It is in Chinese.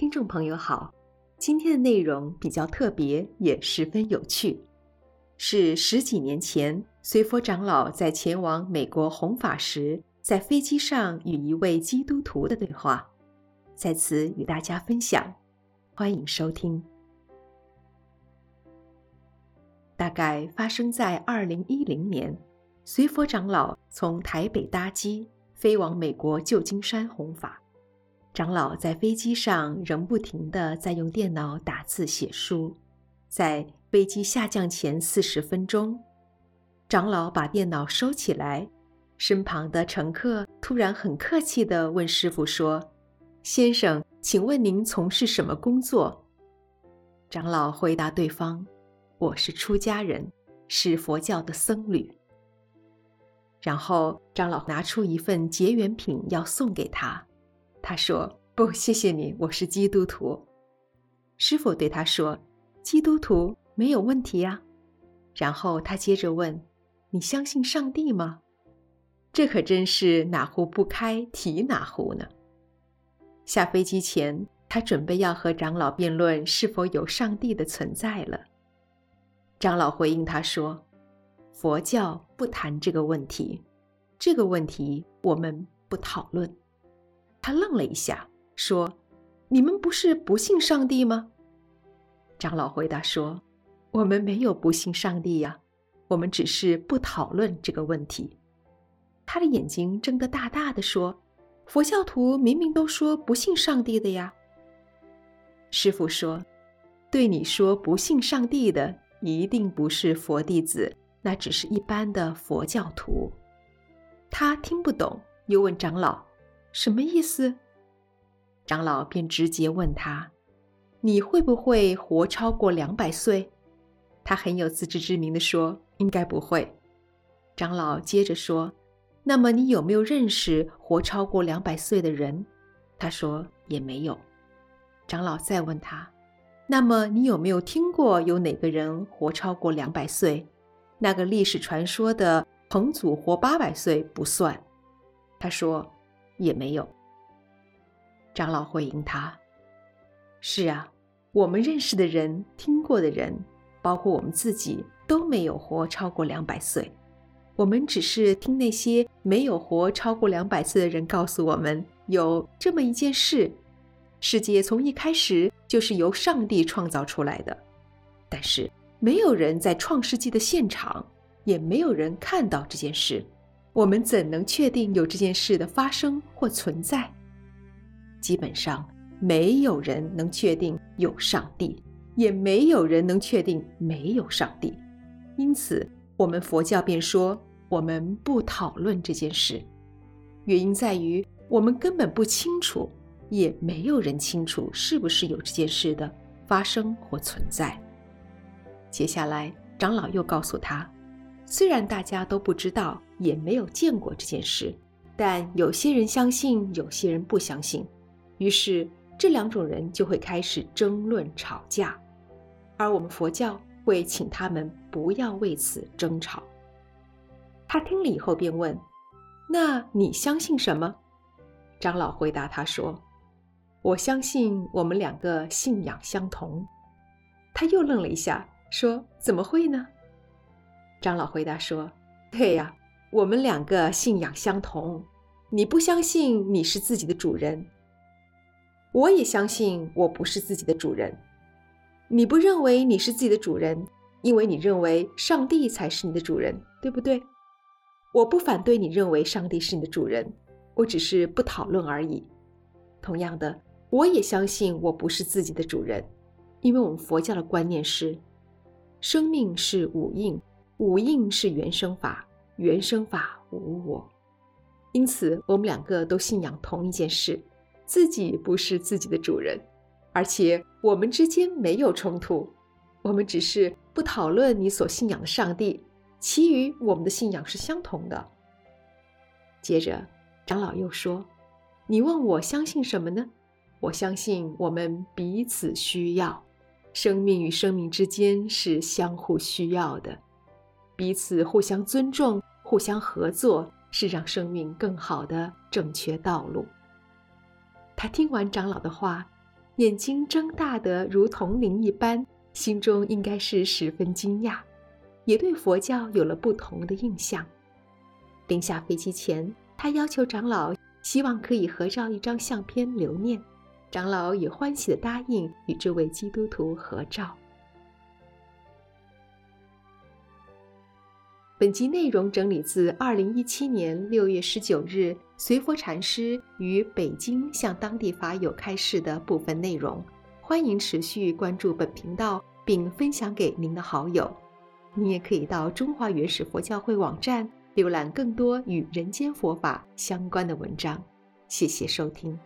听众朋友好，今天的内容比较特别，也十分有趣，是十几年前随佛长老在前往美国弘法时，在飞机上与一位基督徒的对话，在此与大家分享，欢迎收听。大概发生在二零一零年，随佛长老从台北搭机飞往美国旧金山弘法。长老在飞机上仍不停地在用电脑打字写书。在飞机下降前四十分钟，长老把电脑收起来，身旁的乘客突然很客气地问师傅说：“先生，请问您从事什么工作？”长老回答对方：“我是出家人，是佛教的僧侣。”然后长老拿出一份结缘品要送给他。他说：“不，谢谢你，我是基督徒。”师傅对他说：“基督徒没有问题呀。”然后他接着问：“你相信上帝吗？”这可真是哪壶不开提哪壶呢。下飞机前，他准备要和长老辩论是否有上帝的存在了。长老回应他说：“佛教不谈这个问题，这个问题我们不讨论。”他愣了一下，说：“你们不是不信上帝吗？”长老回答说：“我们没有不信上帝呀，我们只是不讨论这个问题。”他的眼睛睁得大大的，说：“佛教徒明明都说不信上帝的呀。”师傅说：“对你说不信上帝的，一定不是佛弟子，那只是一般的佛教徒。”他听不懂，又问长老。什么意思？长老便直接问他：“你会不会活超过两百岁？”他很有自知之明地说：“应该不会。”长老接着说：“那么你有没有认识活超过两百岁的人？”他说：“也没有。”长老再问他：“那么你有没有听过有哪个人活超过两百岁？那个历史传说的彭祖活八百岁不算。”他说。也没有。长老回应他：“是啊，我们认识的人、听过的人，包括我们自己，都没有活超过两百岁。我们只是听那些没有活超过两百岁的人告诉我们，有这么一件事：世界从一开始就是由上帝创造出来的。但是，没有人在创世纪的现场，也没有人看到这件事。”我们怎能确定有这件事的发生或存在？基本上，没有人能确定有上帝，也没有人能确定没有上帝。因此，我们佛教便说，我们不讨论这件事。原因在于，我们根本不清楚，也没有人清楚是不是有这件事的发生或存在。接下来，长老又告诉他。虽然大家都不知道，也没有见过这件事，但有些人相信，有些人不相信。于是这两种人就会开始争论、吵架，而我们佛教会请他们不要为此争吵。他听了以后便问：“那你相信什么？”长老回答他说：“我相信我们两个信仰相同。”他又愣了一下，说：“怎么会呢？”长老回答说：“对呀，我们两个信仰相同。你不相信你是自己的主人，我也相信我不是自己的主人。你不认为你是自己的主人，因为你认为上帝才是你的主人，对不对？我不反对你认为上帝是你的主人，我只是不讨论而已。同样的，我也相信我不是自己的主人，因为我们佛教的观念是，生命是五蕴。”五蕴是原生法，原生法无我，因此我们两个都信仰同一件事，自己不是自己的主人，而且我们之间没有冲突，我们只是不讨论你所信仰的上帝，其余我们的信仰是相同的。接着，长老又说：“你问我相信什么呢？我相信我们彼此需要，生命与生命之间是相互需要的。”彼此互相尊重、互相合作，是让生命更好的正确道路。他听完长老的话，眼睛睁大得如铜铃一般，心中应该是十分惊讶，也对佛教有了不同的印象。临下飞机前，他要求长老，希望可以合照一张相片留念。长老也欢喜地答应与这位基督徒合照。本集内容整理自二零一七年六月十九日随佛禅师于北京向当地法友开示的部分内容。欢迎持续关注本频道，并分享给您的好友。你也可以到中华原始佛教会网站浏览更多与人间佛法相关的文章。谢谢收听。